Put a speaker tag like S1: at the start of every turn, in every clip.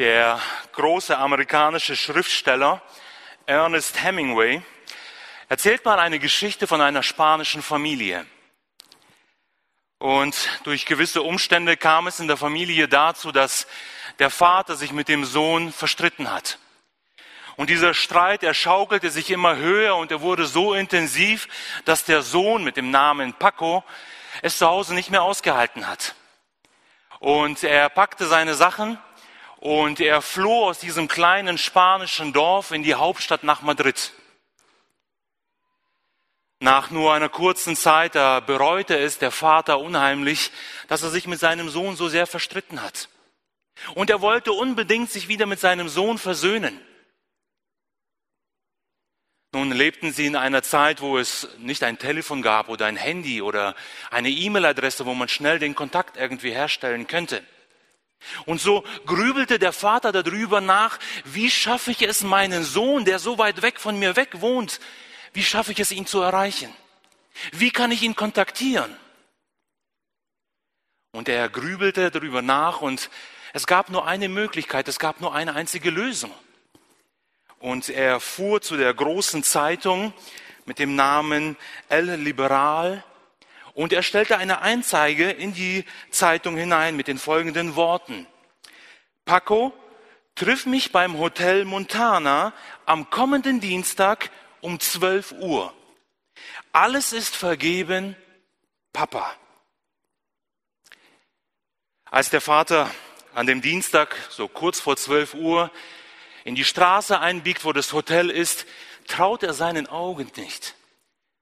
S1: Der große amerikanische Schriftsteller Ernest Hemingway erzählt mal eine Geschichte von einer spanischen Familie. Und durch gewisse Umstände kam es in der Familie dazu, dass der Vater sich mit dem Sohn verstritten hat. Und dieser Streit, er schaukelte sich immer höher und er wurde so intensiv, dass der Sohn mit dem Namen Paco es zu Hause nicht mehr ausgehalten hat. Und er packte seine Sachen und er floh aus diesem kleinen spanischen Dorf in die Hauptstadt nach Madrid. Nach nur einer kurzen Zeit, da bereute es der Vater unheimlich, dass er sich mit seinem Sohn so sehr verstritten hat. Und er wollte unbedingt sich wieder mit seinem Sohn versöhnen. Nun lebten sie in einer Zeit, wo es nicht ein Telefon gab oder ein Handy oder eine E-Mail-Adresse, wo man schnell den Kontakt irgendwie herstellen könnte. Und so grübelte der Vater darüber nach, wie schaffe ich es, meinen Sohn, der so weit weg von mir weg wohnt, wie schaffe ich es, ihn zu erreichen? Wie kann ich ihn kontaktieren? Und er grübelte darüber nach und es gab nur eine Möglichkeit, es gab nur eine einzige Lösung. Und er fuhr zu der großen Zeitung mit dem Namen El Liberal und er stellte eine Einzeige in die Zeitung hinein mit den folgenden Worten. Paco, triff mich beim Hotel Montana am kommenden Dienstag um 12 Uhr. Alles ist vergeben, Papa. Als der Vater an dem Dienstag, so kurz vor 12 Uhr, in die Straße einbiegt, wo das Hotel ist, traut er seinen Augen nicht.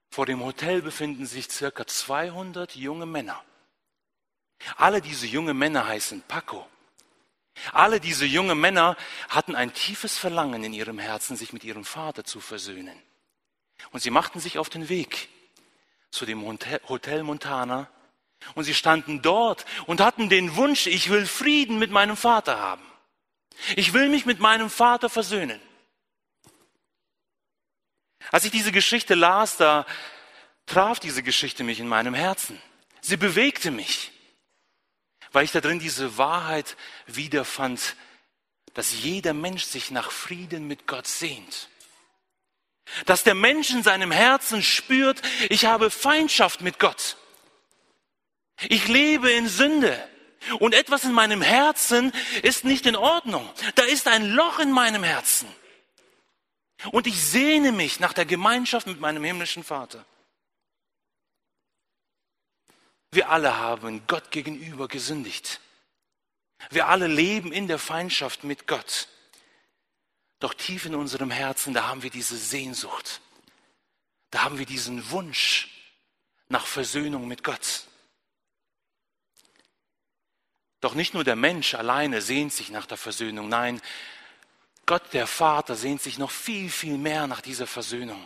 S1: Vor dem Hotel befinden sich circa 200 junge Männer. Alle diese junge Männer heißen Paco. Alle diese junge Männer hatten ein tiefes Verlangen in ihrem Herzen, sich mit ihrem Vater zu versöhnen. Und sie machten sich auf den Weg zu dem Hotel Montana und sie standen dort und hatten den Wunsch, ich will Frieden mit meinem Vater haben. Ich will mich mit meinem Vater versöhnen. Als ich diese Geschichte las, da traf diese Geschichte mich in meinem Herzen. Sie bewegte mich, weil ich da drin diese Wahrheit wiederfand, dass jeder Mensch sich nach Frieden mit Gott sehnt. Dass der Mensch in seinem Herzen spürt, ich habe Feindschaft mit Gott. Ich lebe in Sünde. Und etwas in meinem Herzen ist nicht in Ordnung. Da ist ein Loch in meinem Herzen. Und ich sehne mich nach der Gemeinschaft mit meinem himmlischen Vater. Wir alle haben Gott gegenüber gesündigt. Wir alle leben in der Feindschaft mit Gott. Doch tief in unserem Herzen, da haben wir diese Sehnsucht. Da haben wir diesen Wunsch nach Versöhnung mit Gott. Doch nicht nur der Mensch alleine sehnt sich nach der Versöhnung, nein, Gott der Vater sehnt sich noch viel, viel mehr nach dieser Versöhnung.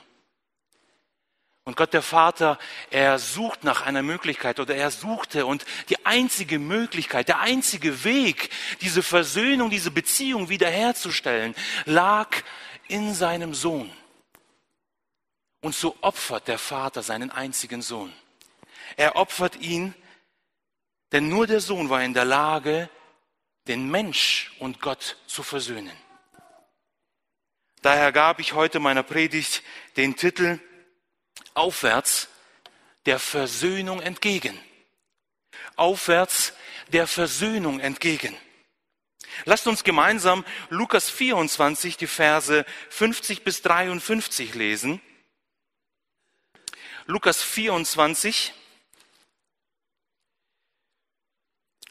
S1: Und Gott der Vater, er sucht nach einer Möglichkeit oder er suchte und die einzige Möglichkeit, der einzige Weg, diese Versöhnung, diese Beziehung wiederherzustellen, lag in seinem Sohn. Und so opfert der Vater seinen einzigen Sohn. Er opfert ihn, denn nur der Sohn war in der Lage, den Mensch und Gott zu versöhnen. Daher gab ich heute meiner Predigt den Titel Aufwärts der Versöhnung entgegen. Aufwärts der Versöhnung entgegen. Lasst uns gemeinsam Lukas 24, die Verse 50 bis 53 lesen. Lukas 24,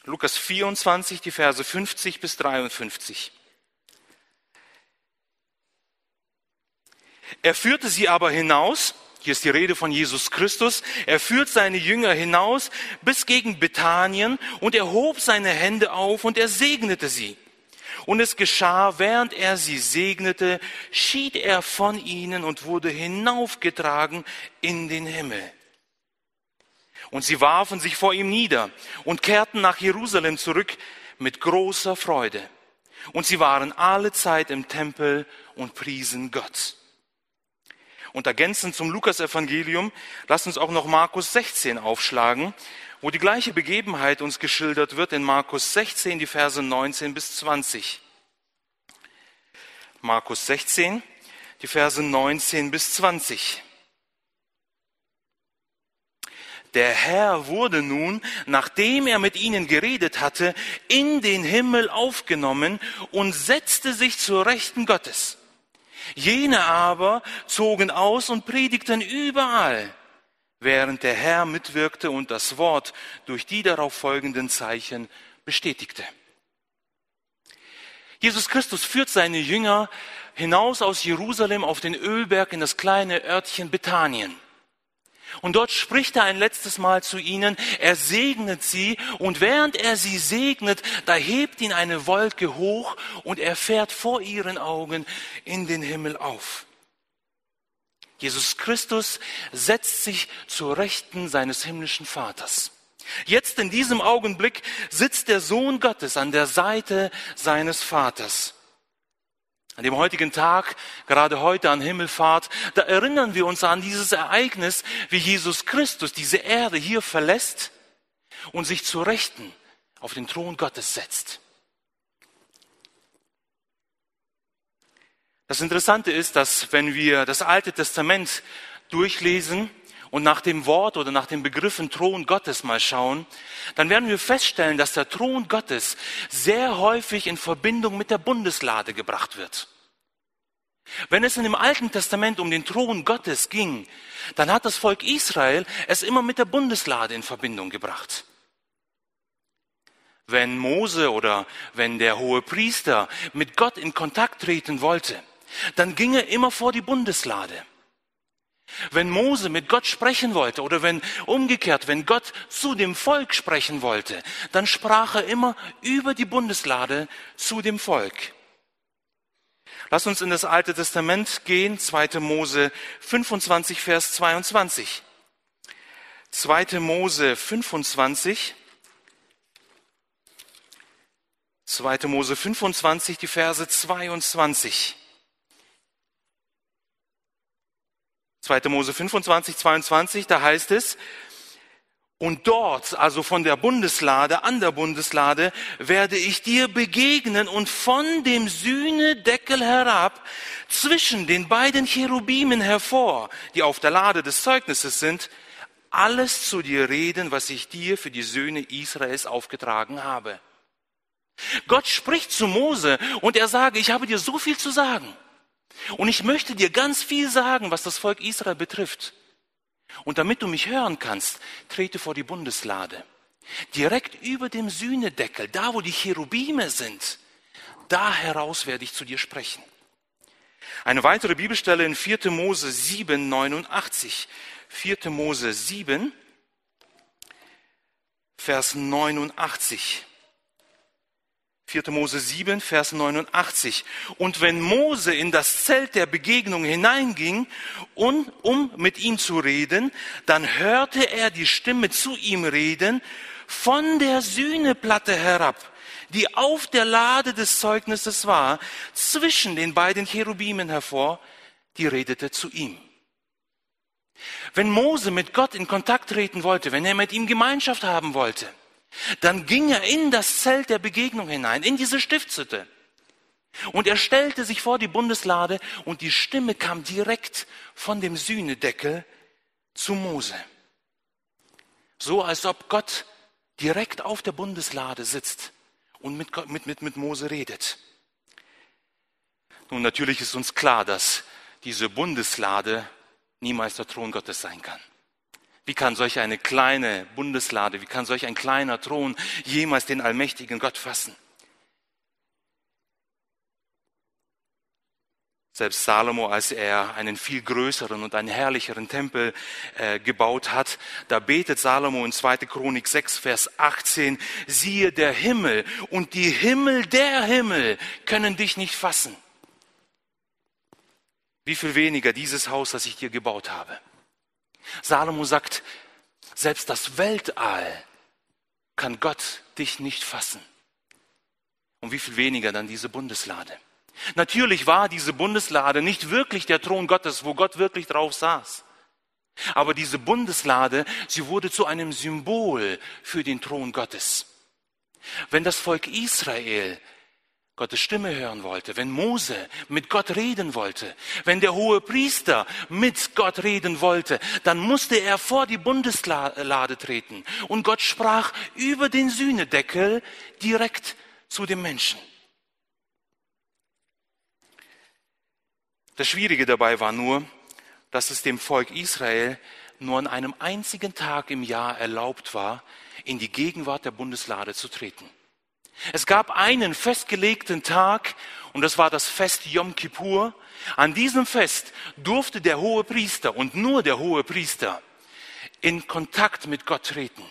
S1: Lukas 24, die Verse 50 bis 53. Er führte sie aber hinaus, hier ist die Rede von Jesus Christus, er führt seine Jünger hinaus bis gegen Bethanien und er hob seine Hände auf und er segnete sie. Und es geschah, während er sie segnete, schied er von ihnen und wurde hinaufgetragen in den Himmel. Und sie warfen sich vor ihm nieder und kehrten nach Jerusalem zurück mit großer Freude. Und sie waren alle Zeit im Tempel und priesen Gott. Und ergänzend zum Lukas-Evangelium, lasst uns auch noch Markus 16 aufschlagen, wo die gleiche Begebenheit uns geschildert wird in Markus 16, die Verse 19 bis 20. Markus 16, die Verse 19 bis 20. Der Herr wurde nun, nachdem er mit ihnen geredet hatte, in den Himmel aufgenommen und setzte sich zur Rechten Gottes. Jene aber zogen aus und predigten überall, während der Herr mitwirkte und das Wort durch die darauf folgenden Zeichen bestätigte. Jesus Christus führt seine Jünger hinaus aus Jerusalem auf den Ölberg in das kleine Örtchen Bethanien. Und dort spricht er ein letztes Mal zu ihnen, er segnet sie und während er sie segnet, da hebt ihn eine Wolke hoch und er fährt vor ihren Augen in den Himmel auf. Jesus Christus setzt sich zur Rechten seines himmlischen Vaters. Jetzt in diesem Augenblick sitzt der Sohn Gottes an der Seite seines Vaters. An dem heutigen Tag, gerade heute an Himmelfahrt, da erinnern wir uns an dieses Ereignis, wie Jesus Christus diese Erde hier verlässt und sich zu Rechten auf den Thron Gottes setzt. Das Interessante ist, dass wenn wir das Alte Testament durchlesen, und nach dem Wort oder nach den Begriffen Thron Gottes mal schauen, dann werden wir feststellen, dass der Thron Gottes sehr häufig in Verbindung mit der Bundeslade gebracht wird. Wenn es in dem Alten Testament um den Thron Gottes ging, dann hat das Volk Israel es immer mit der Bundeslade in Verbindung gebracht. Wenn Mose oder wenn der hohe Priester mit Gott in Kontakt treten wollte, dann ging er immer vor die Bundeslade. Wenn Mose mit Gott sprechen wollte oder wenn umgekehrt, wenn Gott zu dem Volk sprechen wollte, dann sprach er immer über die Bundeslade zu dem Volk. Lass uns in das Alte Testament gehen, 2. Mose 25, Vers 22. 2. Mose 25, 2. Mose 25, die Verse 22. 2. Mose 25, 22, da heißt es, und dort, also von der Bundeslade, an der Bundeslade, werde ich dir begegnen und von dem Sühnedeckel herab, zwischen den beiden Cherubimen hervor, die auf der Lade des Zeugnisses sind, alles zu dir reden, was ich dir für die Söhne Israels aufgetragen habe. Gott spricht zu Mose und er sage, ich habe dir so viel zu sagen. Und ich möchte dir ganz viel sagen, was das Volk Israel betrifft. Und damit du mich hören kannst, trete vor die Bundeslade. Direkt über dem Sühnedeckel, da wo die Cherubime sind, da heraus werde ich zu dir sprechen. Eine weitere Bibelstelle in 4. Mose 7, 89. 4. Mose 7, Vers 89. 4. Mose 7, Vers 89. Und wenn Mose in das Zelt der Begegnung hineinging, um, um mit ihm zu reden, dann hörte er die Stimme zu ihm reden von der Sühneplatte herab, die auf der Lade des Zeugnisses war, zwischen den beiden Cherubimen hervor, die redete zu ihm. Wenn Mose mit Gott in Kontakt treten wollte, wenn er mit ihm Gemeinschaft haben wollte, dann ging er in das Zelt der Begegnung hinein, in diese Stiftshütte. Und er stellte sich vor die Bundeslade und die Stimme kam direkt von dem Sühnedeckel zu Mose. So als ob Gott direkt auf der Bundeslade sitzt und mit, mit, mit, mit Mose redet. Nun, natürlich ist uns klar, dass diese Bundeslade niemals der Thron Gottes sein kann. Wie kann solch eine kleine Bundeslade, wie kann solch ein kleiner Thron jemals den allmächtigen Gott fassen? Selbst Salomo, als er einen viel größeren und einen herrlicheren Tempel äh, gebaut hat, da betet Salomo in 2. Chronik 6, Vers 18, siehe der Himmel und die Himmel der Himmel können dich nicht fassen. Wie viel weniger dieses Haus, das ich dir gebaut habe. Salomo sagt, selbst das Weltall kann Gott dich nicht fassen. Und wie viel weniger dann diese Bundeslade. Natürlich war diese Bundeslade nicht wirklich der Thron Gottes, wo Gott wirklich drauf saß. Aber diese Bundeslade, sie wurde zu einem Symbol für den Thron Gottes. Wenn das Volk Israel Gottes Stimme hören wollte, wenn Mose mit Gott reden wollte, wenn der hohe Priester mit Gott reden wollte, dann musste er vor die Bundeslade treten. Und Gott sprach über den Sühnedeckel direkt zu dem Menschen. Das Schwierige dabei war nur, dass es dem Volk Israel nur an einem einzigen Tag im Jahr erlaubt war, in die Gegenwart der Bundeslade zu treten. Es gab einen festgelegten Tag und das war das Fest Yom Kippur. An diesem Fest durfte der hohe Priester und nur der hohe Priester in Kontakt mit Gott treten.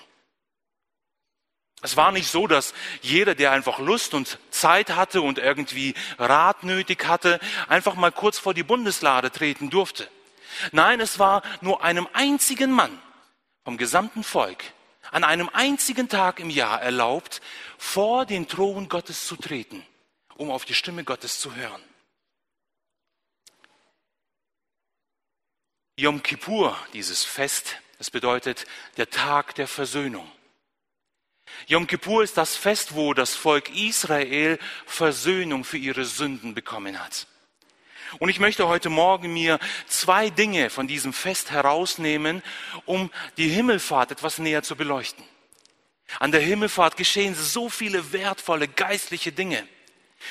S1: Es war nicht so, dass jeder, der einfach Lust und Zeit hatte und irgendwie Rat nötig hatte, einfach mal kurz vor die Bundeslade treten durfte. Nein, es war nur einem einzigen Mann vom gesamten Volk an einem einzigen Tag im Jahr erlaubt, vor den Thron Gottes zu treten, um auf die Stimme Gottes zu hören. Yom Kippur, dieses Fest, es bedeutet der Tag der Versöhnung. Yom Kippur ist das Fest, wo das Volk Israel Versöhnung für ihre Sünden bekommen hat. Und ich möchte heute Morgen mir zwei Dinge von diesem Fest herausnehmen, um die Himmelfahrt etwas näher zu beleuchten. An der Himmelfahrt geschehen so viele wertvolle geistliche Dinge.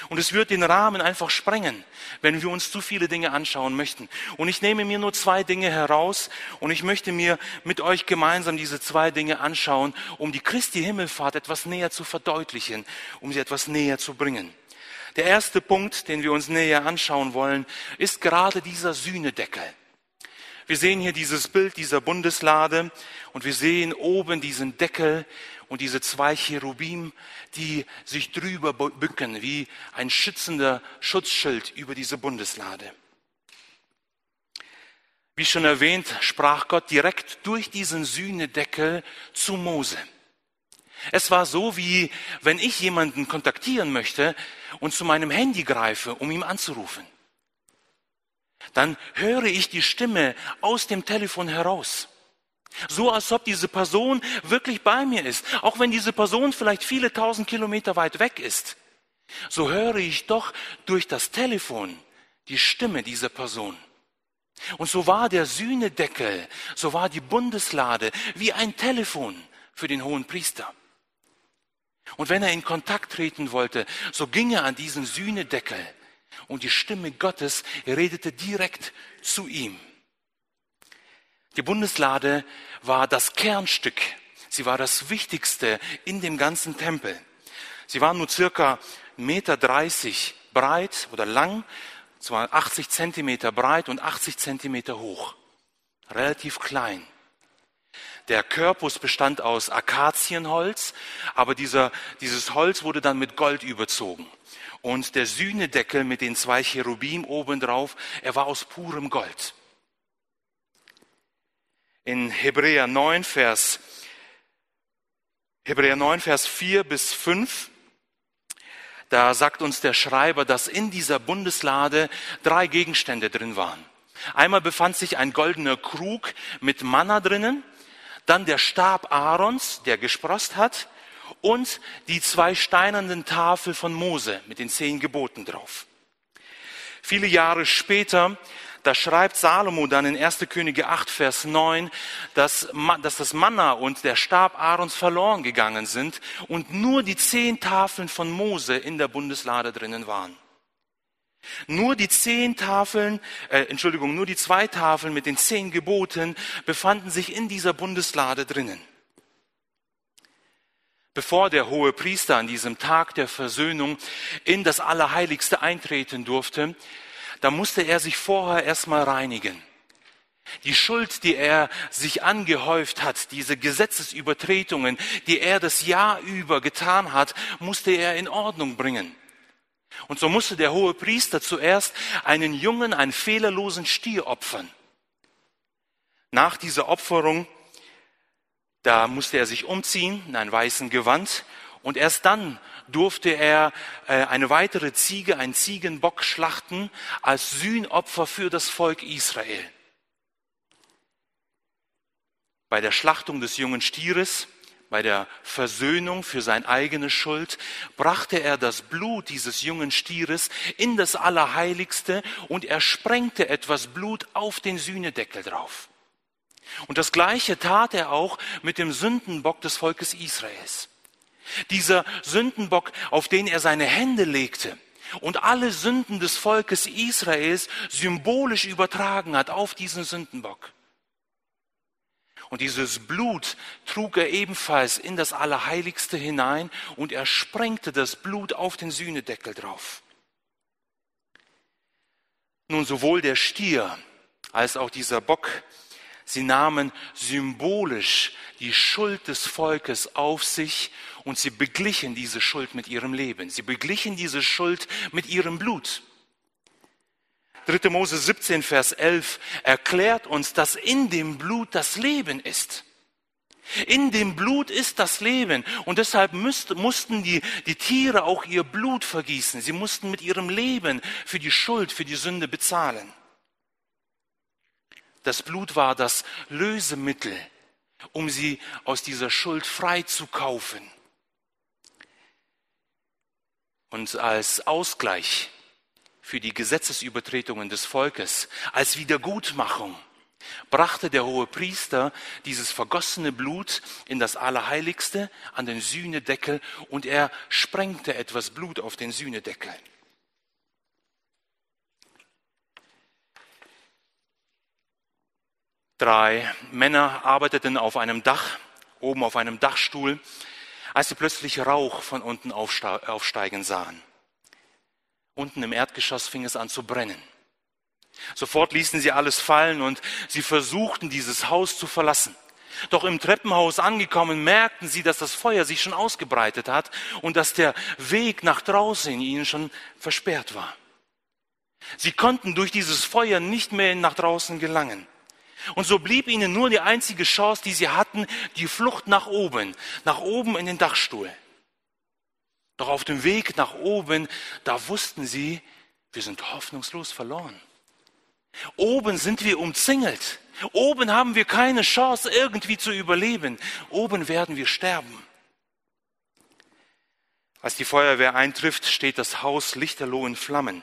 S1: Und es wird den Rahmen einfach sprengen, wenn wir uns zu viele Dinge anschauen möchten. Und ich nehme mir nur zwei Dinge heraus und ich möchte mir mit euch gemeinsam diese zwei Dinge anschauen, um die Christi Himmelfahrt etwas näher zu verdeutlichen, um sie etwas näher zu bringen. Der erste Punkt, den wir uns näher anschauen wollen, ist gerade dieser Sühnedeckel. Wir sehen hier dieses Bild dieser Bundeslade und wir sehen oben diesen Deckel und diese zwei Cherubim, die sich drüber bücken wie ein schützender Schutzschild über diese Bundeslade. Wie schon erwähnt, sprach Gott direkt durch diesen Sühnedeckel zu Mose. Es war so, wie wenn ich jemanden kontaktieren möchte und zu meinem Handy greife, um ihn anzurufen. Dann höre ich die Stimme aus dem Telefon heraus. So als ob diese Person wirklich bei mir ist. Auch wenn diese Person vielleicht viele tausend Kilometer weit weg ist. So höre ich doch durch das Telefon die Stimme dieser Person. Und so war der Sühnedeckel, so war die Bundeslade wie ein Telefon für den hohen Priester. Und wenn er in Kontakt treten wollte, so ging er an diesen Sühnedeckel und die Stimme Gottes redete direkt zu ihm. Die Bundeslade war das Kernstück. Sie war das Wichtigste in dem ganzen Tempel. Sie war nur circa 1,30 Meter breit oder lang, zwar 80 Zentimeter breit und 80 Zentimeter hoch. Relativ klein. Der Körpus bestand aus Akazienholz, aber dieser, dieses Holz wurde dann mit Gold überzogen. Und der Sühnedeckel mit den zwei Cherubim obendrauf, er war aus purem Gold. In Hebräer 9, Vers, Hebräer 9, Vers 4 bis 5, da sagt uns der Schreiber, dass in dieser Bundeslade drei Gegenstände drin waren. Einmal befand sich ein goldener Krug mit Manna drinnen, dann der Stab Aarons, der gesprost hat, und die zwei steinernen Tafel von Mose mit den zehn Geboten drauf. Viele Jahre später, da schreibt Salomo dann in 1. Könige 8, Vers 9, dass, dass das Manna und der Stab Aarons verloren gegangen sind und nur die zehn Tafeln von Mose in der Bundeslade drinnen waren. Nur die zehn Tafeln, äh, Entschuldigung, nur die zwei Tafeln mit den zehn Geboten befanden sich in dieser Bundeslade drinnen. Bevor der hohe Priester an diesem Tag der Versöhnung in das Allerheiligste eintreten durfte, da musste er sich vorher erstmal reinigen. Die Schuld, die er sich angehäuft hat, diese Gesetzesübertretungen, die er das Jahr über getan hat, musste er in Ordnung bringen. Und so musste der hohe Priester zuerst einen jungen, einen fehlerlosen Stier opfern. Nach dieser Opferung, da musste er sich umziehen in ein weißen Gewand und erst dann durfte er äh, eine weitere Ziege, einen Ziegenbock schlachten als Sühnopfer für das Volk Israel. Bei der Schlachtung des jungen Stieres bei der Versöhnung für seine eigene Schuld, brachte er das Blut dieses jungen Stieres in das Allerheiligste und er sprengte etwas Blut auf den Sühnedeckel drauf. Und das Gleiche tat er auch mit dem Sündenbock des Volkes Israels. Dieser Sündenbock, auf den er seine Hände legte und alle Sünden des Volkes Israels symbolisch übertragen hat auf diesen Sündenbock. Und dieses Blut trug er ebenfalls in das Allerheiligste hinein und er sprengte das Blut auf den Sühnedeckel drauf. Nun, sowohl der Stier als auch dieser Bock, sie nahmen symbolisch die Schuld des Volkes auf sich und sie beglichen diese Schuld mit ihrem Leben. Sie beglichen diese Schuld mit ihrem Blut. 3. Mose 17, Vers 11 erklärt uns, dass in dem Blut das Leben ist. In dem Blut ist das Leben. Und deshalb müsst, mussten die, die Tiere auch ihr Blut vergießen. Sie mussten mit ihrem Leben für die Schuld, für die Sünde bezahlen. Das Blut war das Lösemittel, um sie aus dieser Schuld frei zu kaufen. Und als Ausgleich für die Gesetzesübertretungen des Volkes, als Wiedergutmachung, brachte der hohe Priester dieses vergossene Blut in das Allerheiligste an den Sühnedeckel und er sprengte etwas Blut auf den Sühnedeckel. Drei Männer arbeiteten auf einem Dach, oben auf einem Dachstuhl, als sie plötzlich Rauch von unten aufsteigen sahen. Unten im Erdgeschoss fing es an zu brennen. Sofort ließen sie alles fallen und sie versuchten, dieses Haus zu verlassen. Doch im Treppenhaus angekommen, merkten sie, dass das Feuer sich schon ausgebreitet hat und dass der Weg nach draußen ihnen schon versperrt war. Sie konnten durch dieses Feuer nicht mehr nach draußen gelangen. Und so blieb ihnen nur die einzige Chance, die sie hatten, die Flucht nach oben, nach oben in den Dachstuhl. Doch auf dem Weg nach oben, da wussten sie, wir sind hoffnungslos verloren. Oben sind wir umzingelt. Oben haben wir keine Chance, irgendwie zu überleben. Oben werden wir sterben. Als die Feuerwehr eintrifft, steht das Haus lichterloh in Flammen.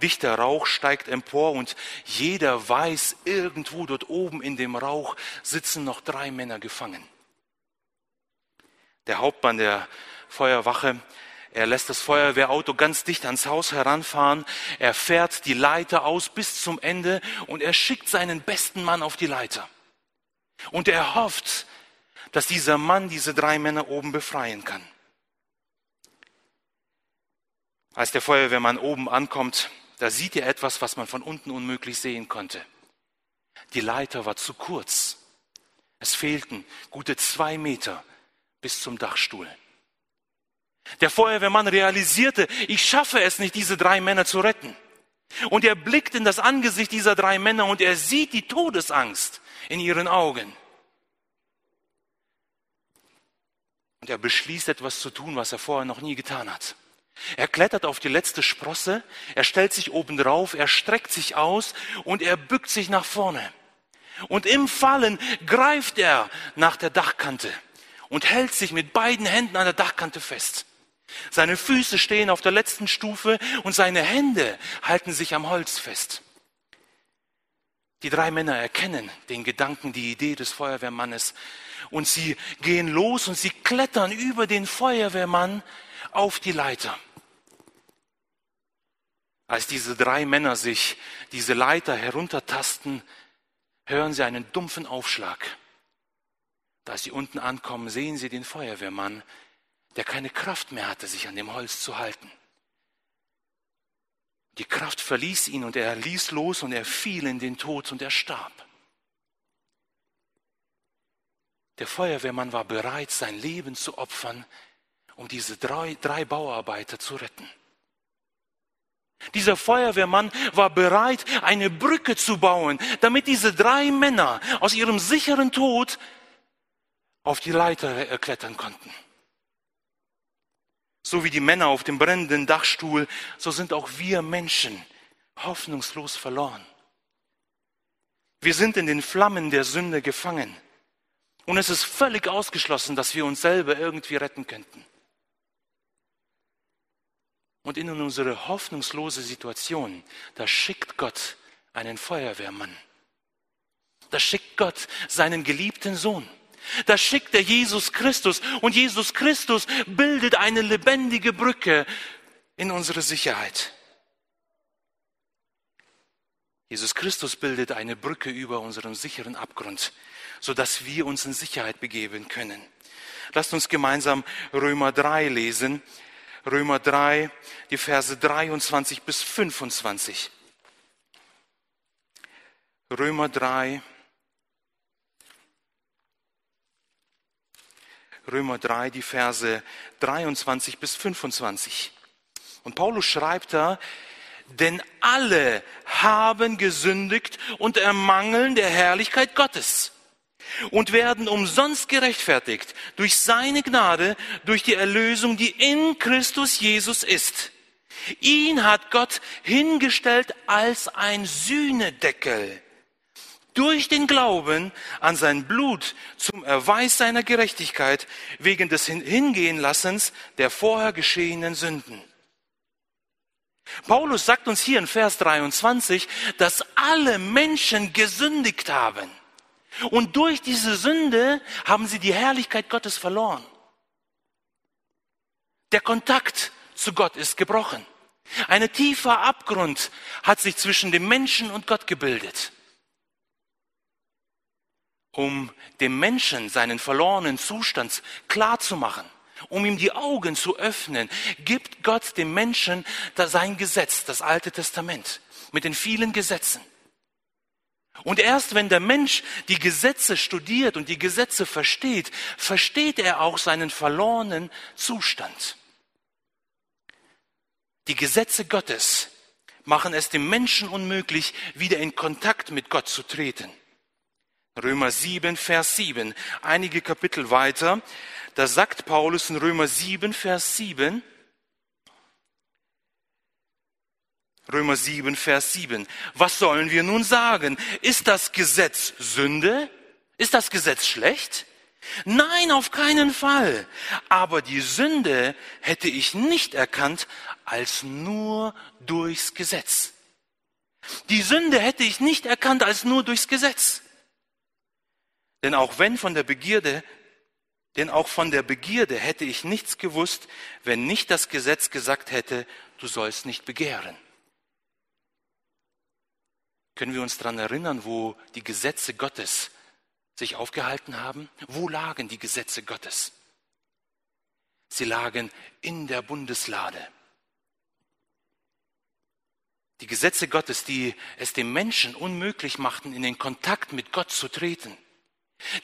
S1: Dichter Rauch steigt empor und jeder weiß, irgendwo dort oben in dem Rauch sitzen noch drei Männer gefangen. Der Hauptmann der Feuerwache er lässt das Feuerwehrauto ganz dicht ans Haus heranfahren. Er fährt die Leiter aus bis zum Ende und er schickt seinen besten Mann auf die Leiter. Und er hofft, dass dieser Mann diese drei Männer oben befreien kann. Als der Feuerwehrmann oben ankommt, da sieht er etwas, was man von unten unmöglich sehen konnte. Die Leiter war zu kurz. Es fehlten gute zwei Meter bis zum Dachstuhl. Der Feuerwehrmann realisierte, ich schaffe es nicht, diese drei Männer zu retten. Und er blickt in das Angesicht dieser drei Männer und er sieht die Todesangst in ihren Augen. Und er beschließt etwas zu tun, was er vorher noch nie getan hat. Er klettert auf die letzte Sprosse, er stellt sich oben drauf, er streckt sich aus und er bückt sich nach vorne. Und im Fallen greift er nach der Dachkante und hält sich mit beiden Händen an der Dachkante fest. Seine Füße stehen auf der letzten Stufe und seine Hände halten sich am Holz fest. Die drei Männer erkennen den Gedanken, die Idee des Feuerwehrmannes und sie gehen los und sie klettern über den Feuerwehrmann auf die Leiter. Als diese drei Männer sich diese Leiter heruntertasten, hören sie einen dumpfen Aufschlag. Da sie unten ankommen, sehen sie den Feuerwehrmann, der keine Kraft mehr hatte, sich an dem Holz zu halten. Die Kraft verließ ihn und er ließ los und er fiel in den Tod und er starb. Der Feuerwehrmann war bereit, sein Leben zu opfern, um diese drei, drei Bauarbeiter zu retten. Dieser Feuerwehrmann war bereit, eine Brücke zu bauen, damit diese drei Männer aus ihrem sicheren Tod auf die Leiter klettern konnten. So wie die Männer auf dem brennenden Dachstuhl, so sind auch wir Menschen hoffnungslos verloren. Wir sind in den Flammen der Sünde gefangen. Und es ist völlig ausgeschlossen, dass wir uns selber irgendwie retten könnten. Und in unsere hoffnungslose Situation, da schickt Gott einen Feuerwehrmann. Da schickt Gott seinen geliebten Sohn. Da schickt er Jesus Christus. Und Jesus Christus bildet eine lebendige Brücke in unsere Sicherheit. Jesus Christus bildet eine Brücke über unseren sicheren Abgrund, sodass wir uns in Sicherheit begeben können. Lasst uns gemeinsam Römer 3 lesen. Römer 3, die Verse 23 bis 25. Römer 3, Römer 3, die Verse 23 bis 25. Und Paulus schreibt da, denn alle haben gesündigt und ermangeln der Herrlichkeit Gottes und werden umsonst gerechtfertigt durch seine Gnade, durch die Erlösung, die in Christus Jesus ist. Ihn hat Gott hingestellt als ein Sühnedeckel durch den Glauben an sein Blut zum Erweis seiner Gerechtigkeit wegen des Hingehenlassens der vorher geschehenen Sünden. Paulus sagt uns hier in Vers 23, dass alle Menschen gesündigt haben. Und durch diese Sünde haben sie die Herrlichkeit Gottes verloren. Der Kontakt zu Gott ist gebrochen. Ein tiefer Abgrund hat sich zwischen dem Menschen und Gott gebildet. Um dem Menschen seinen verlorenen Zustand klar zu machen, um ihm die Augen zu öffnen, gibt Gott dem Menschen sein Gesetz, das Alte Testament, mit den vielen Gesetzen. Und erst wenn der Mensch die Gesetze studiert und die Gesetze versteht, versteht er auch seinen verlorenen Zustand. Die Gesetze Gottes machen es dem Menschen unmöglich, wieder in Kontakt mit Gott zu treten. Römer 7, Vers 7. Einige Kapitel weiter, da sagt Paulus in Römer 7, Vers 7, Römer 7, Vers 7. Was sollen wir nun sagen? Ist das Gesetz Sünde? Ist das Gesetz schlecht? Nein, auf keinen Fall. Aber die Sünde hätte ich nicht erkannt als nur durchs Gesetz. Die Sünde hätte ich nicht erkannt als nur durchs Gesetz. Denn auch wenn von der Begierde, denn auch von der Begierde hätte ich nichts gewusst, wenn nicht das Gesetz gesagt hätte, du sollst nicht begehren. Können wir uns daran erinnern, wo die Gesetze Gottes sich aufgehalten haben? Wo lagen die Gesetze Gottes? Sie lagen in der Bundeslade. Die Gesetze Gottes, die es dem Menschen unmöglich machten, in den Kontakt mit Gott zu treten.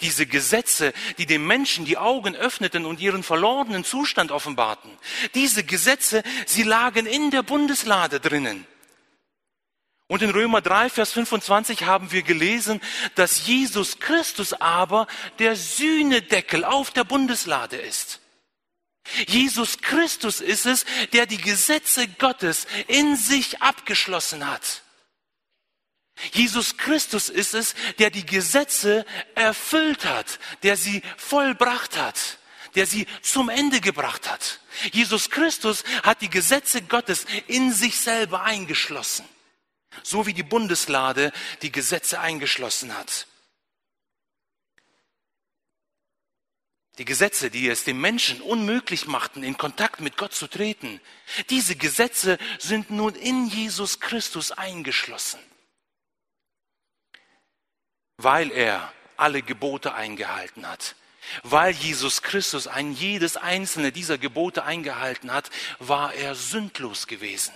S1: Diese Gesetze, die dem Menschen die Augen öffneten und ihren verlorenen Zustand offenbarten. Diese Gesetze, sie lagen in der Bundeslade drinnen. Und in Römer 3, Vers 25 haben wir gelesen, dass Jesus Christus aber der Sühnedeckel auf der Bundeslade ist. Jesus Christus ist es, der die Gesetze Gottes in sich abgeschlossen hat. Jesus Christus ist es, der die Gesetze erfüllt hat, der sie vollbracht hat, der sie zum Ende gebracht hat. Jesus Christus hat die Gesetze Gottes in sich selber eingeschlossen so wie die Bundeslade die Gesetze eingeschlossen hat. Die Gesetze, die es dem Menschen unmöglich machten, in Kontakt mit Gott zu treten, diese Gesetze sind nun in Jesus Christus eingeschlossen, weil er alle Gebote eingehalten hat. Weil Jesus Christus ein jedes einzelne dieser Gebote eingehalten hat, war er sündlos gewesen.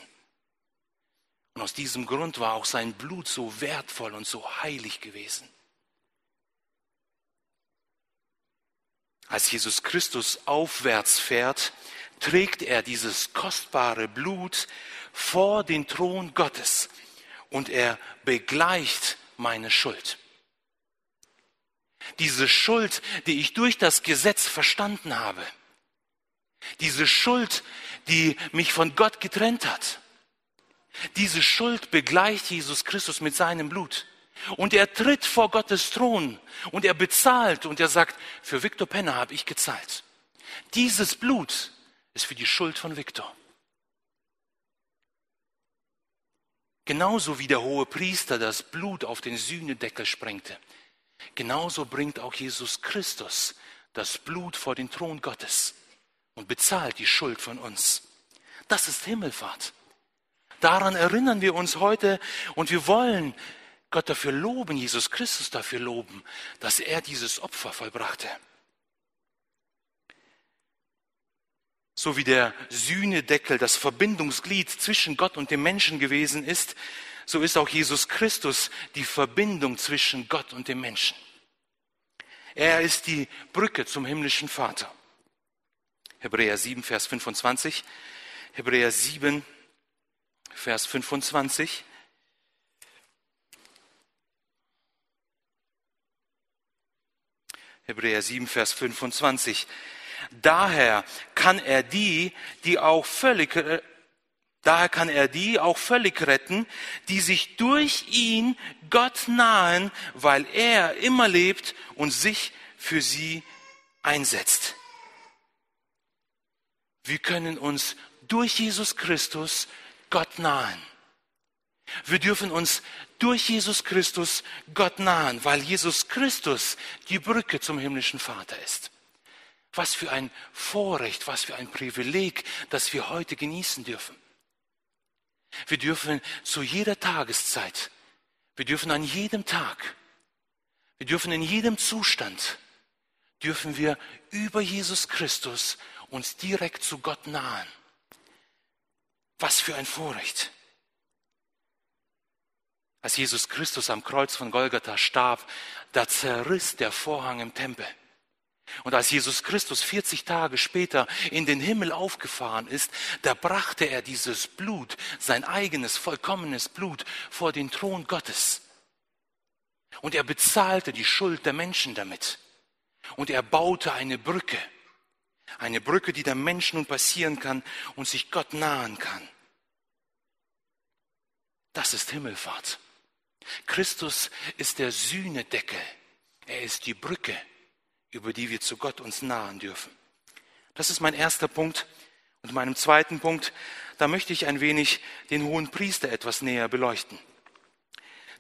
S1: Und aus diesem Grund war auch sein Blut so wertvoll und so heilig gewesen. Als Jesus Christus aufwärts fährt, trägt er dieses kostbare Blut vor den Thron Gottes und er begleicht meine Schuld. Diese Schuld, die ich durch das Gesetz verstanden habe. Diese Schuld, die mich von Gott getrennt hat. Diese Schuld begleicht Jesus Christus mit seinem Blut. Und er tritt vor Gottes Thron und er bezahlt und er sagt, für Viktor Penner habe ich gezahlt. Dieses Blut ist für die Schuld von Viktor. Genauso wie der hohe Priester das Blut auf den Sühnedeckel sprengte, genauso bringt auch Jesus Christus das Blut vor den Thron Gottes und bezahlt die Schuld von uns. Das ist Himmelfahrt. Daran erinnern wir uns heute und wir wollen Gott dafür loben, Jesus Christus dafür loben, dass er dieses Opfer vollbrachte. so wie der Sühnedeckel das Verbindungsglied zwischen Gott und dem Menschen gewesen ist, so ist auch Jesus Christus die Verbindung zwischen Gott und dem Menschen. Er ist die Brücke zum himmlischen Vater. Hebräer 7, Vers 25. Hebräer 7, Vers 25. Hebräer 7, Vers 25. Daher kann er die, die auch völlig, daher kann er die auch völlig retten, die sich durch ihn Gott nahen, weil er immer lebt und sich für sie einsetzt. Wir können uns durch Jesus Christus Gott nahen. Wir dürfen uns durch Jesus Christus Gott nahen, weil Jesus Christus die Brücke zum himmlischen Vater ist. Was für ein Vorrecht, was für ein Privileg, das wir heute genießen dürfen. Wir dürfen zu jeder Tageszeit, wir dürfen an jedem Tag, wir dürfen in jedem Zustand, dürfen wir über Jesus Christus uns direkt zu Gott nahen. Was für ein Vorrecht. Als Jesus Christus am Kreuz von Golgatha starb, da zerriss der Vorhang im Tempel. Und als Jesus Christus 40 Tage später in den Himmel aufgefahren ist, da brachte er dieses Blut, sein eigenes vollkommenes Blut, vor den Thron Gottes. Und er bezahlte die Schuld der Menschen damit. Und er baute eine Brücke. Eine Brücke, die der Mensch nun passieren kann und sich Gott nahen kann. Das ist Himmelfahrt. Christus ist der Sühnedeckel. Er ist die Brücke über die wir zu Gott uns nahen dürfen. Das ist mein erster Punkt. Und meinem zweiten Punkt, da möchte ich ein wenig den hohen Priester etwas näher beleuchten.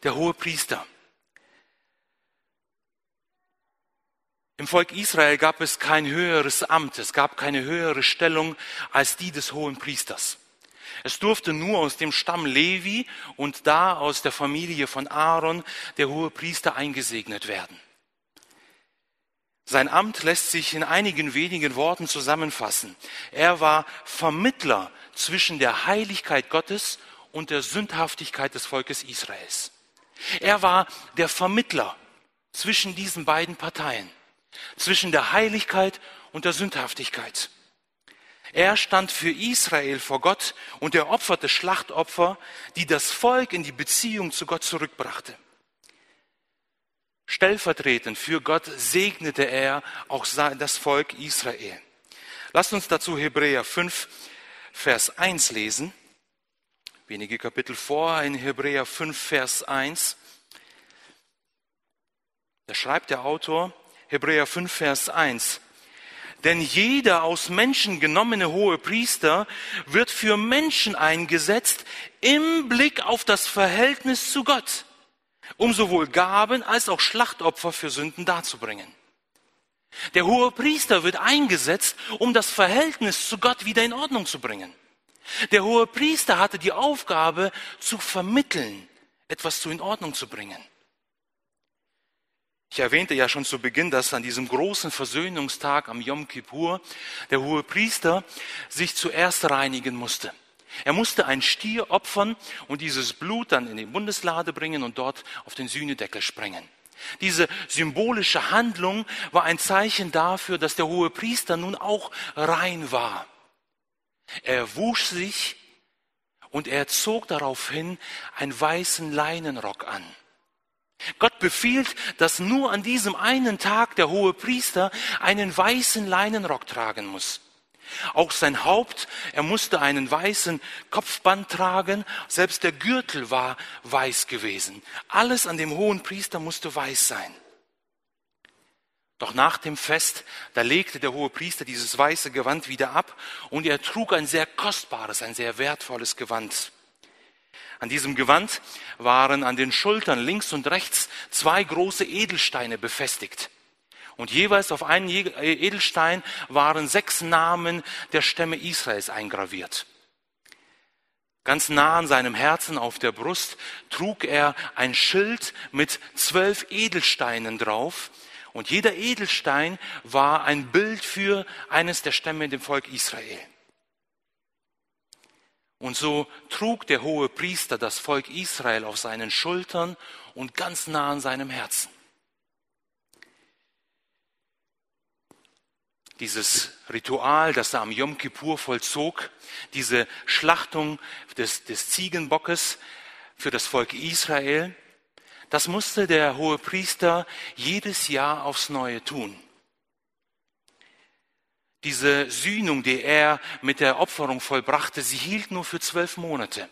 S1: Der hohe Priester. Im Volk Israel gab es kein höheres Amt, es gab keine höhere Stellung als die des hohen Priesters. Es durfte nur aus dem Stamm Levi und da aus der Familie von Aaron der hohe Priester eingesegnet werden. Sein Amt lässt sich in einigen wenigen Worten zusammenfassen. Er war Vermittler zwischen der Heiligkeit Gottes und der Sündhaftigkeit des Volkes Israels. Er war der Vermittler zwischen diesen beiden Parteien, zwischen der Heiligkeit und der Sündhaftigkeit. Er stand für Israel vor Gott und er opferte Schlachtopfer, die das Volk in die Beziehung zu Gott zurückbrachte. Stellvertretend für Gott segnete er auch das Volk Israel. Lasst uns dazu Hebräer 5, Vers 1 lesen. Wenige Kapitel vor in Hebräer 5, Vers 1. Da schreibt der Autor, Hebräer 5, Vers 1. Denn jeder aus Menschen genommene hohe Priester wird für Menschen eingesetzt im Blick auf das Verhältnis zu Gott um sowohl Gaben als auch Schlachtopfer für Sünden darzubringen. Der hohe Priester wird eingesetzt, um das Verhältnis zu Gott wieder in Ordnung zu bringen. Der hohe Priester hatte die Aufgabe zu vermitteln, etwas zu in Ordnung zu bringen. Ich erwähnte ja schon zu Beginn, dass an diesem großen Versöhnungstag am Yom Kippur der hohe Priester sich zuerst reinigen musste. Er musste ein Stier opfern und dieses Blut dann in die Bundeslade bringen und dort auf den Sühnedeckel sprengen. Diese symbolische Handlung war ein Zeichen dafür, dass der hohe Priester nun auch rein war. Er wusch sich und er zog daraufhin einen weißen Leinenrock an. Gott befiehlt, dass nur an diesem einen Tag der hohe Priester einen weißen Leinenrock tragen muss. Auch sein Haupt, er musste einen weißen Kopfband tragen, selbst der Gürtel war weiß gewesen. Alles an dem hohen Priester musste weiß sein. Doch nach dem Fest, da legte der hohe Priester dieses weiße Gewand wieder ab und er trug ein sehr kostbares, ein sehr wertvolles Gewand. An diesem Gewand waren an den Schultern links und rechts zwei große Edelsteine befestigt. Und jeweils auf einen Edelstein waren sechs Namen der Stämme Israels eingraviert. Ganz nah an seinem Herzen auf der Brust trug er ein Schild mit zwölf Edelsteinen drauf. Und jeder Edelstein war ein Bild für eines der Stämme in dem Volk Israel. Und so trug der hohe Priester das Volk Israel auf seinen Schultern und ganz nah an seinem Herzen. Dieses Ritual, das er am Yom Kippur vollzog, diese Schlachtung des, des Ziegenbockes für das Volk Israel, das musste der hohe Priester jedes Jahr aufs Neue tun. Diese Sühnung, die er mit der Opferung vollbrachte, sie hielt nur für zwölf Monate.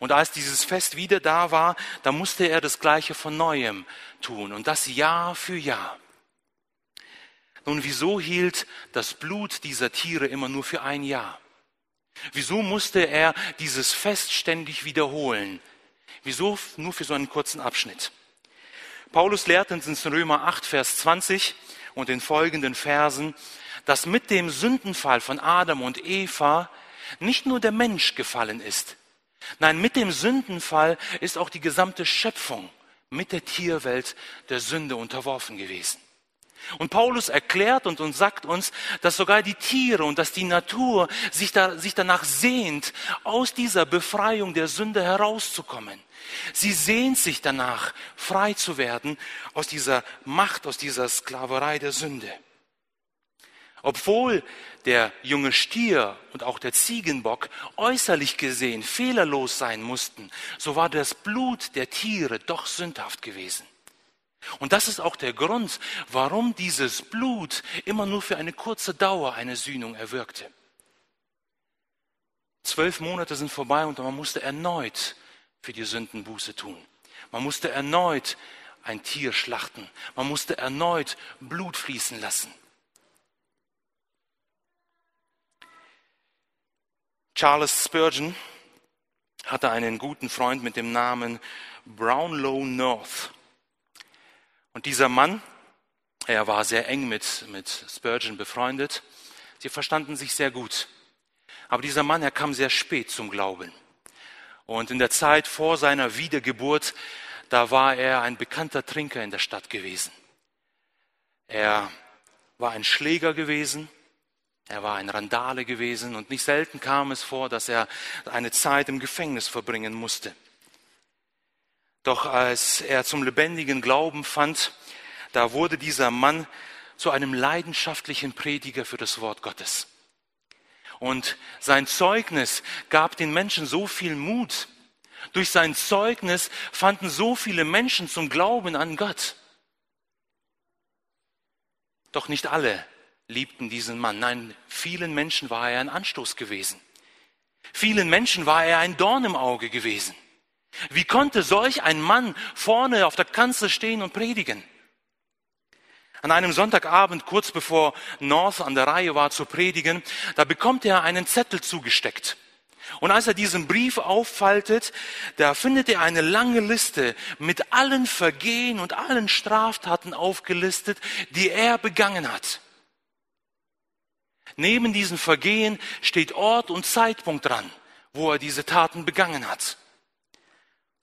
S1: Und als dieses Fest wieder da war, da musste er das Gleiche von Neuem tun. Und das Jahr für Jahr. Nun, wieso hielt das Blut dieser Tiere immer nur für ein Jahr? Wieso musste er dieses Fest ständig wiederholen? Wieso nur für so einen kurzen Abschnitt? Paulus lehrt uns in Römer 8, Vers 20 und den folgenden Versen, dass mit dem Sündenfall von Adam und Eva nicht nur der Mensch gefallen ist. Nein, mit dem Sündenfall ist auch die gesamte Schöpfung mit der Tierwelt der Sünde unterworfen gewesen. Und Paulus erklärt und, und sagt uns, dass sogar die Tiere und dass die Natur sich, da, sich danach sehnt, aus dieser Befreiung der Sünde herauszukommen. Sie sehnt sich danach, frei zu werden aus dieser Macht, aus dieser Sklaverei der Sünde. Obwohl der junge Stier und auch der Ziegenbock äußerlich gesehen fehlerlos sein mussten, so war das Blut der Tiere doch sündhaft gewesen. Und das ist auch der Grund, warum dieses Blut immer nur für eine kurze Dauer eine Sühnung erwirkte. Zwölf Monate sind vorbei und man musste erneut für die Sünden Buße tun. Man musste erneut ein Tier schlachten. Man musste erneut Blut fließen lassen. Charles Spurgeon hatte einen guten Freund mit dem Namen Brownlow North. Und dieser Mann, er war sehr eng mit, mit Spurgeon befreundet. Sie verstanden sich sehr gut. Aber dieser Mann, er kam sehr spät zum Glauben. Und in der Zeit vor seiner Wiedergeburt, da war er ein bekannter Trinker in der Stadt gewesen. Er war ein Schläger gewesen, er war ein Randale gewesen und nicht selten kam es vor, dass er eine Zeit im Gefängnis verbringen musste. Doch als er zum lebendigen Glauben fand, da wurde dieser Mann zu einem leidenschaftlichen Prediger für das Wort Gottes. Und sein Zeugnis gab den Menschen so viel Mut. Durch sein Zeugnis fanden so viele Menschen zum Glauben an Gott. Doch nicht alle liebten diesen Mann. Nein, vielen Menschen war er ein Anstoß gewesen. Vielen Menschen war er ein Dorn im Auge gewesen. Wie konnte solch ein Mann vorne auf der Kanzel stehen und predigen? An einem Sonntagabend, kurz bevor North an der Reihe war zu predigen, da bekommt er einen Zettel zugesteckt. Und als er diesen Brief auffaltet, da findet er eine lange Liste mit allen Vergehen und allen Straftaten aufgelistet, die er begangen hat. Neben diesen Vergehen steht Ort und Zeitpunkt dran, wo er diese Taten begangen hat.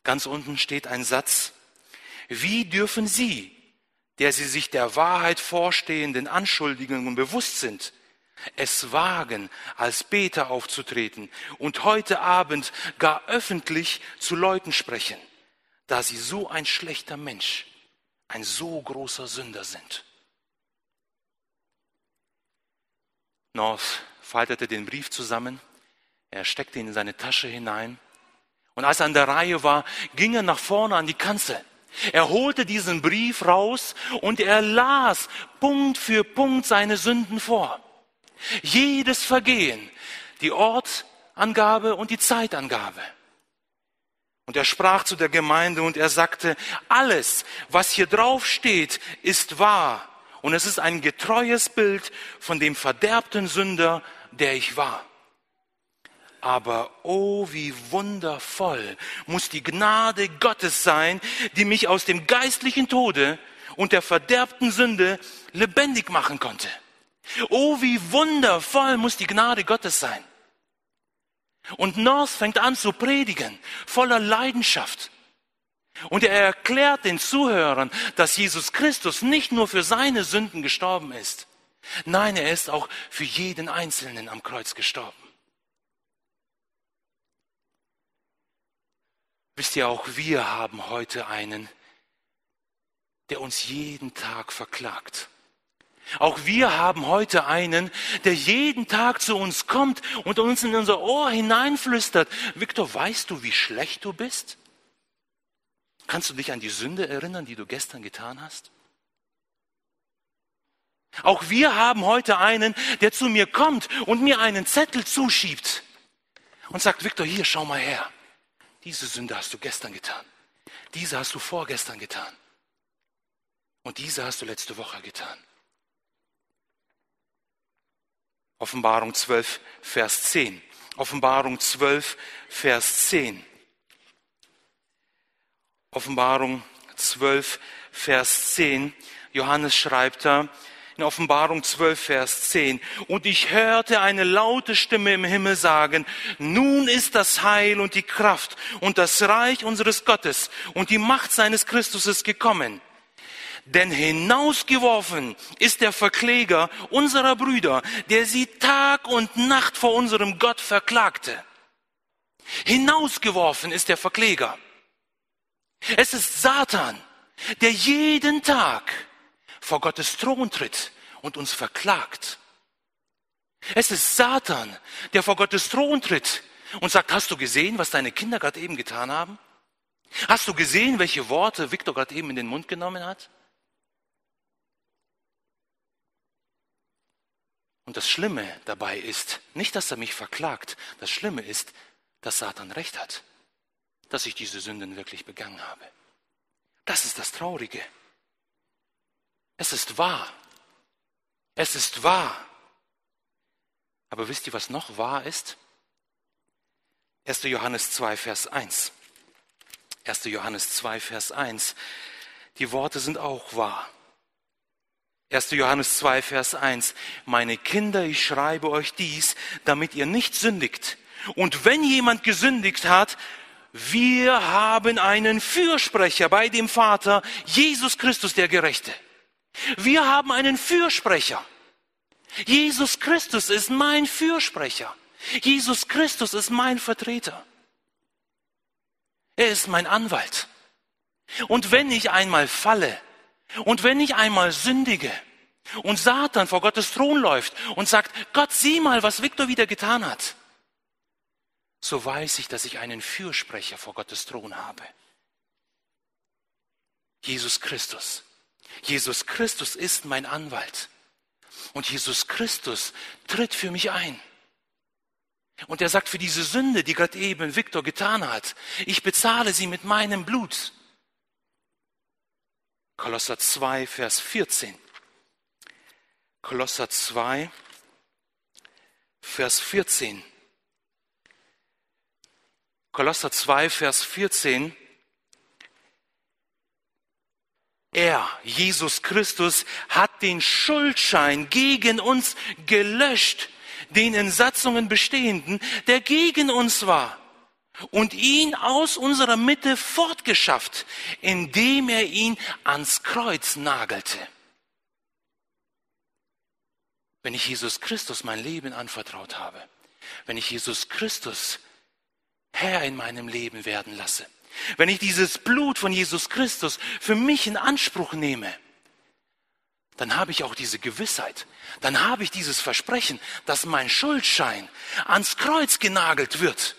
S1: Ganz unten steht ein Satz. Wie dürfen Sie, der Sie sich der Wahrheit vorstehenden Anschuldigungen bewusst sind, es wagen, als Beter aufzutreten und heute Abend gar öffentlich zu Leuten sprechen, da Sie so ein schlechter Mensch, ein so großer Sünder sind? North faltete den Brief zusammen, er steckte ihn in seine Tasche hinein und als er an der Reihe war, ging er nach vorne an die Kanzel. Er holte diesen Brief raus und er las Punkt für Punkt seine Sünden vor. Jedes Vergehen, die Ortangabe und die Zeitangabe. Und er sprach zu der Gemeinde und er sagte, alles, was hier drauf steht, ist wahr. Und es ist ein getreues Bild von dem verderbten Sünder, der ich war. Aber oh, wie wundervoll muss die Gnade Gottes sein, die mich aus dem geistlichen Tode und der verderbten Sünde lebendig machen konnte. Oh, wie wundervoll muss die Gnade Gottes sein. Und North fängt an zu predigen, voller Leidenschaft. Und er erklärt den Zuhörern, dass Jesus Christus nicht nur für seine Sünden gestorben ist. Nein, er ist auch für jeden Einzelnen am Kreuz gestorben. Wisst ihr, auch wir haben heute einen, der uns jeden Tag verklagt. Auch wir haben heute einen, der jeden Tag zu uns kommt und uns in unser Ohr hineinflüstert. Viktor, weißt du, wie schlecht du bist? Kannst du dich an die Sünde erinnern, die du gestern getan hast? Auch wir haben heute einen, der zu mir kommt und mir einen Zettel zuschiebt und sagt, Viktor, hier, schau mal her. Diese Sünde hast du gestern getan. Diese hast du vorgestern getan. Und diese hast du letzte Woche getan. Offenbarung 12, Vers 10. Offenbarung 12, Vers 10. Offenbarung 12, Vers 10. Johannes schreibt da in Offenbarung 12, Vers 10. Und ich hörte eine laute Stimme im Himmel sagen, nun ist das Heil und die Kraft und das Reich unseres Gottes und die Macht seines Christus gekommen. Denn hinausgeworfen ist der Verkläger unserer Brüder, der sie Tag und Nacht vor unserem Gott verklagte. Hinausgeworfen ist der Verkläger. Es ist Satan, der jeden Tag vor Gottes Thron tritt und uns verklagt. Es ist Satan, der vor Gottes Thron tritt und sagt, hast du gesehen, was deine Kinder gerade eben getan haben? Hast du gesehen, welche Worte Viktor gerade eben in den Mund genommen hat? Und das Schlimme dabei ist nicht, dass er mich verklagt. Das Schlimme ist, dass Satan recht hat, dass ich diese Sünden wirklich begangen habe. Das ist das Traurige. Es ist wahr. Es ist wahr. Aber wisst ihr, was noch wahr ist? 1. Johannes 2, Vers 1. 1. Johannes 2, Vers 1. Die Worte sind auch wahr. 1. Johannes 2, Vers 1. Meine Kinder, ich schreibe euch dies, damit ihr nicht sündigt. Und wenn jemand gesündigt hat, wir haben einen Fürsprecher bei dem Vater, Jesus Christus der Gerechte. Wir haben einen Fürsprecher. Jesus Christus ist mein Fürsprecher. Jesus Christus ist mein Vertreter. Er ist mein Anwalt. Und wenn ich einmal falle, und wenn ich einmal sündige und Satan vor Gottes Thron läuft und sagt, Gott, sieh mal, was Viktor wieder getan hat, so weiß ich, dass ich einen Fürsprecher vor Gottes Thron habe. Jesus Christus. Jesus Christus ist mein Anwalt. Und Jesus Christus tritt für mich ein. Und er sagt, für diese Sünde, die gerade eben Viktor getan hat, ich bezahle sie mit meinem Blut. Kolosser 2, Vers 14. Kolosser 2, Vers 14. Kolosser 2, Vers 14. Er, Jesus Christus, hat den Schuldschein gegen uns gelöscht, den in Satzungen bestehenden, der gegen uns war und ihn aus unserer Mitte fortgeschafft, indem er ihn ans Kreuz nagelte. Wenn ich Jesus Christus mein Leben anvertraut habe, wenn ich Jesus Christus Herr in meinem Leben werden lasse, wenn ich dieses Blut von Jesus Christus für mich in Anspruch nehme, dann habe ich auch diese Gewissheit, dann habe ich dieses Versprechen, dass mein Schuldschein ans Kreuz genagelt wird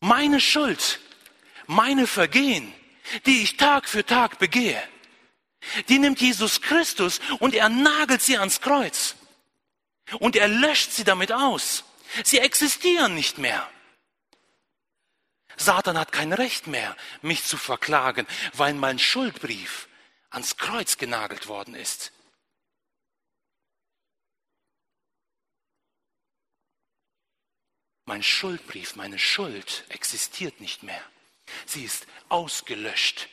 S1: meine Schuld, meine Vergehen, die ich Tag für Tag begehe, die nimmt Jesus Christus und er nagelt sie ans Kreuz. Und er löscht sie damit aus. Sie existieren nicht mehr. Satan hat kein Recht mehr, mich zu verklagen, weil mein Schuldbrief ans Kreuz genagelt worden ist. Mein Schuldbrief, meine Schuld existiert nicht mehr. Sie ist ausgelöscht.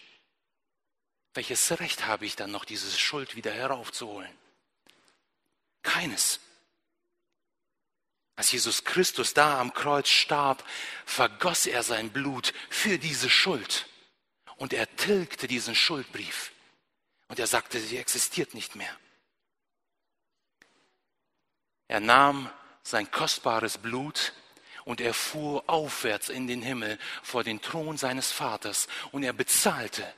S1: Welches Recht habe ich dann noch, diese Schuld wieder heraufzuholen? Keines. Als Jesus Christus da am Kreuz starb, vergoss er sein Blut für diese Schuld. Und er tilgte diesen Schuldbrief. Und er sagte, sie existiert nicht mehr. Er nahm sein kostbares Blut und er fuhr aufwärts in den Himmel vor den Thron seines Vaters und er bezahlte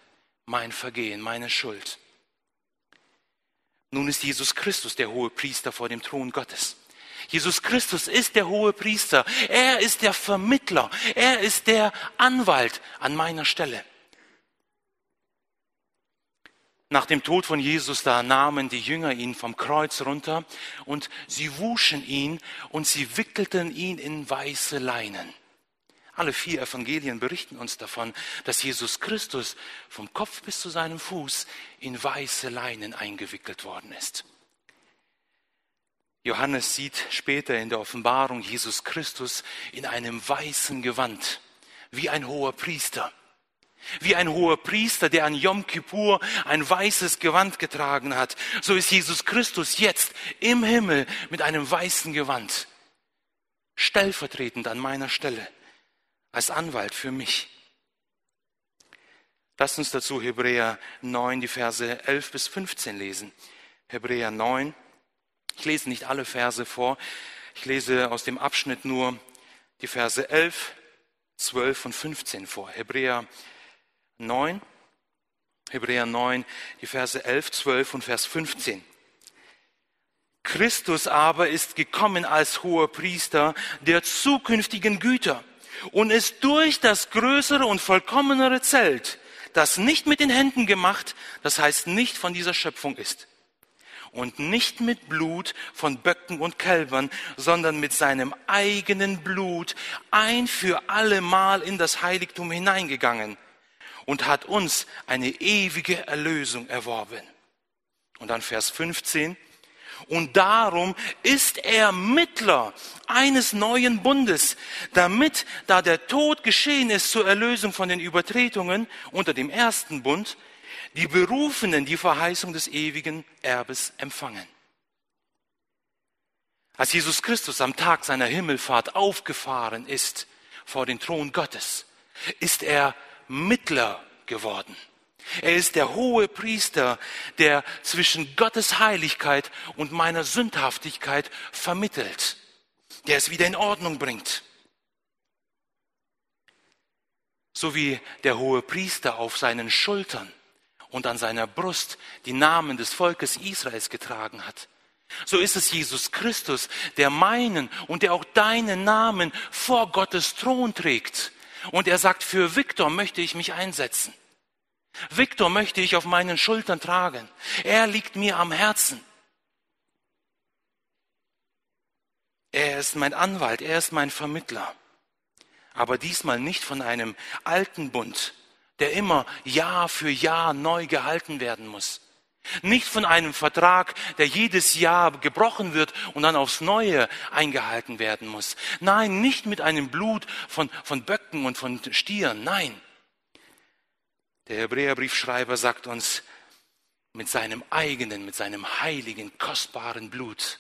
S1: mein Vergehen, meine Schuld. Nun ist Jesus Christus der hohe Priester vor dem Thron Gottes. Jesus Christus ist der hohe Priester. Er ist der Vermittler. Er ist der Anwalt an meiner Stelle. Nach dem Tod von Jesus, da nahmen die Jünger ihn vom Kreuz runter und sie wuschen ihn und sie wickelten ihn in weiße Leinen. Alle vier Evangelien berichten uns davon, dass Jesus Christus vom Kopf bis zu seinem Fuß in weiße Leinen eingewickelt worden ist. Johannes sieht später in der Offenbarung Jesus Christus in einem weißen Gewand, wie ein hoher Priester. Wie ein hoher Priester, der an Yom Kippur ein weißes Gewand getragen hat, so ist Jesus Christus jetzt im Himmel mit einem weißen Gewand, stellvertretend an meiner Stelle, als Anwalt für mich. Lasst uns dazu Hebräer 9, die Verse 11 bis 15 lesen. Hebräer 9, ich lese nicht alle Verse vor. Ich lese aus dem Abschnitt nur die Verse 11, 12 und 15 vor. Hebräer 9, Hebräer 9, die Verse 11, 12 und Vers 15. Christus aber ist gekommen als hoher Priester der zukünftigen Güter und ist durch das größere und vollkommenere Zelt, das nicht mit den Händen gemacht, das heißt nicht von dieser Schöpfung ist, und nicht mit Blut von Böcken und Kälbern, sondern mit seinem eigenen Blut ein für alle Mal in das Heiligtum hineingegangen und hat uns eine ewige Erlösung erworben. Und dann Vers 15. Und darum ist er Mittler eines neuen Bundes, damit, da der Tod geschehen ist zur Erlösung von den Übertretungen unter dem ersten Bund, die Berufenen die Verheißung des ewigen Erbes empfangen. Als Jesus Christus am Tag seiner Himmelfahrt aufgefahren ist vor den Thron Gottes, ist er Mittler geworden. Er ist der hohe Priester, der zwischen Gottes Heiligkeit und meiner Sündhaftigkeit vermittelt, der es wieder in Ordnung bringt. So wie der hohe Priester auf seinen Schultern und an seiner Brust die Namen des Volkes Israels getragen hat. So ist es Jesus Christus, der meinen und der auch deinen Namen vor Gottes Thron trägt. Und er sagt, für Viktor möchte ich mich einsetzen. Viktor möchte ich auf meinen Schultern tragen. Er liegt mir am Herzen. Er ist mein Anwalt, er ist mein Vermittler. Aber diesmal nicht von einem alten Bund, der immer Jahr für Jahr neu gehalten werden muss. Nicht von einem Vertrag, der jedes Jahr gebrochen wird und dann aufs Neue eingehalten werden muss. Nein, nicht mit einem Blut von, von Böcken und von Stieren. Nein. Der Hebräerbriefschreiber sagt uns, mit seinem eigenen, mit seinem heiligen, kostbaren Blut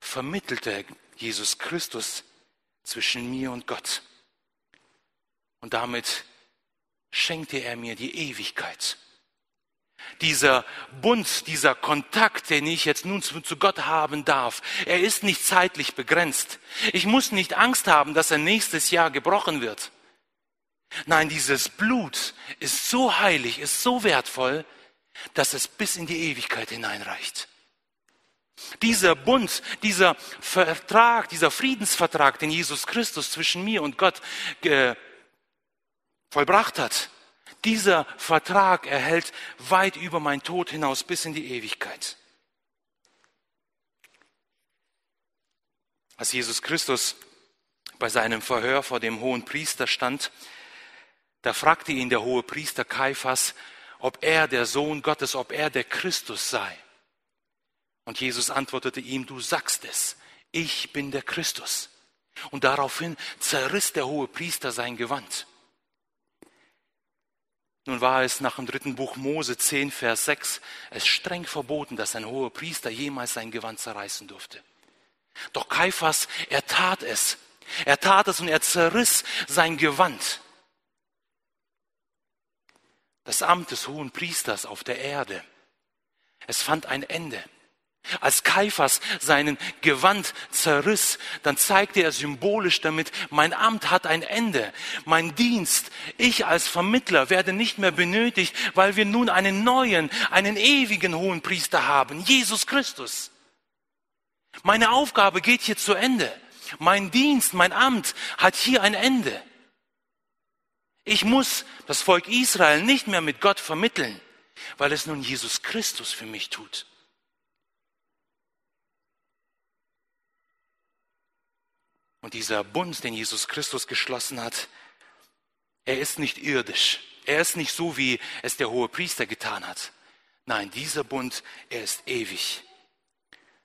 S1: vermittelte Jesus Christus zwischen mir und Gott. Und damit schenkte er mir die Ewigkeit. Dieser Bund, dieser Kontakt, den ich jetzt nun zu, Gott haben darf, er ist nicht zeitlich begrenzt. Ich muss nicht Angst haben, dass er nächstes Jahr gebrochen wird. Nein, dieses Blut ist so heilig, ist so wertvoll, dass es bis in die Ewigkeit hineinreicht. Dieser Bund, dieser Vertrag, dieser Friedensvertrag, den Jesus Christus zwischen mir und Gott äh, vollbracht hat, dieser Vertrag erhält weit über mein Tod hinaus bis in die Ewigkeit. Als Jesus Christus bei seinem Verhör vor dem hohen Priester stand, da fragte ihn der hohe Priester Kaiphas, ob er der Sohn Gottes, ob er der Christus sei. Und Jesus antwortete ihm, du sagst es, ich bin der Christus. Und daraufhin zerriss der hohe Priester sein Gewand. Nun war es nach dem dritten Buch Mose 10, Vers 6 es streng verboten, dass ein hoher Priester jemals sein Gewand zerreißen durfte. Doch Kaiphas, er tat es. Er tat es und er zerriss sein Gewand. Das Amt des hohen Priesters auf der Erde, es fand ein Ende. Als Kaiphas seinen Gewand zerriss, dann zeigte er symbolisch damit, mein Amt hat ein Ende, mein Dienst, ich als Vermittler werde nicht mehr benötigt, weil wir nun einen neuen, einen ewigen hohen Priester haben, Jesus Christus. Meine Aufgabe geht hier zu Ende. Mein Dienst, mein Amt hat hier ein Ende. Ich muss das Volk Israel nicht mehr mit Gott vermitteln, weil es nun Jesus Christus für mich tut. Und dieser Bund, den Jesus Christus geschlossen hat, er ist nicht irdisch. Er ist nicht so, wie es der hohe Priester getan hat. Nein, dieser Bund, er ist ewig.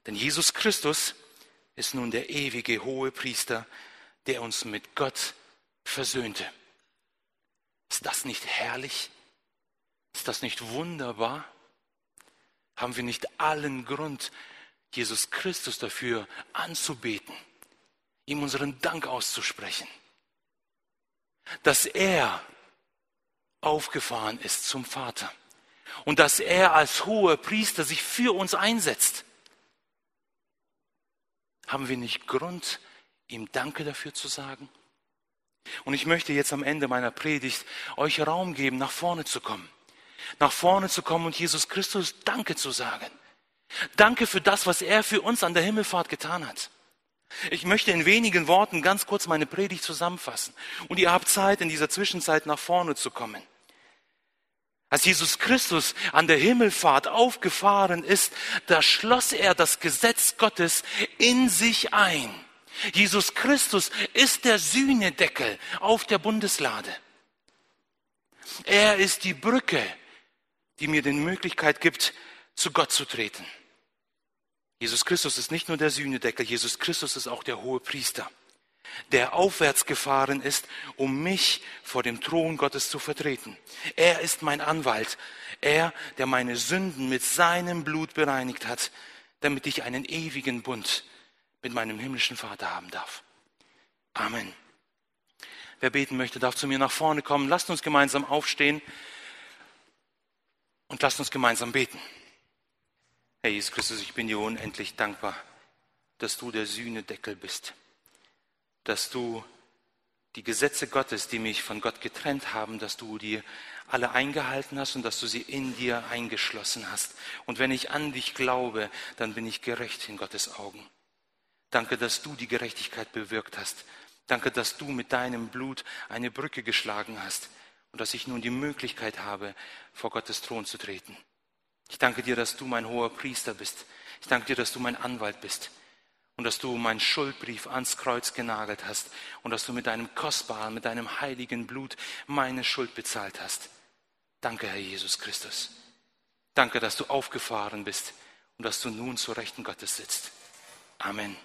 S1: Denn Jesus Christus ist nun der ewige hohe Priester, der uns mit Gott versöhnte. Ist das nicht herrlich? Ist das nicht wunderbar? Haben wir nicht allen Grund, Jesus Christus dafür anzubeten? Ihm unseren Dank auszusprechen, dass er aufgefahren ist zum Vater und dass er als hoher Priester sich für uns einsetzt. Haben wir nicht Grund, ihm Danke dafür zu sagen? Und ich möchte jetzt am Ende meiner Predigt euch Raum geben, nach vorne zu kommen. Nach vorne zu kommen und Jesus Christus Danke zu sagen. Danke für das, was er für uns an der Himmelfahrt getan hat. Ich möchte in wenigen Worten ganz kurz meine Predigt zusammenfassen. Und ihr habt Zeit, in dieser Zwischenzeit nach vorne zu kommen. Als Jesus Christus an der Himmelfahrt aufgefahren ist, da schloss er das Gesetz Gottes in sich ein. Jesus Christus ist der Sühnedeckel auf der Bundeslade. Er ist die Brücke, die mir die Möglichkeit gibt, zu Gott zu treten. Jesus Christus ist nicht nur der Sühnedeckel, Jesus Christus ist auch der hohe Priester, der aufwärts gefahren ist, um mich vor dem Thron Gottes zu vertreten. Er ist mein Anwalt, er, der meine Sünden mit seinem Blut bereinigt hat, damit ich einen ewigen Bund mit meinem himmlischen Vater haben darf. Amen. Wer beten möchte, darf zu mir nach vorne kommen. Lasst uns gemeinsam aufstehen und lasst uns gemeinsam beten. Herr Jesus Christus, ich bin dir unendlich dankbar, dass du der Sühnedeckel bist, dass du die Gesetze Gottes, die mich von Gott getrennt haben, dass du die alle eingehalten hast und dass du sie in dir eingeschlossen hast. Und wenn ich an dich glaube, dann bin ich gerecht in Gottes Augen. Danke, dass du die Gerechtigkeit bewirkt hast. Danke, dass du mit deinem Blut eine Brücke geschlagen hast und dass ich nun die Möglichkeit habe, vor Gottes Thron zu treten. Ich danke dir, dass du mein hoher Priester bist. Ich danke dir, dass du mein Anwalt bist und dass du meinen Schuldbrief ans Kreuz genagelt hast und dass du mit deinem kostbaren, mit deinem heiligen Blut meine Schuld bezahlt hast. Danke, Herr Jesus Christus. Danke, dass du aufgefahren bist und dass du nun zur Rechten Gottes sitzt. Amen.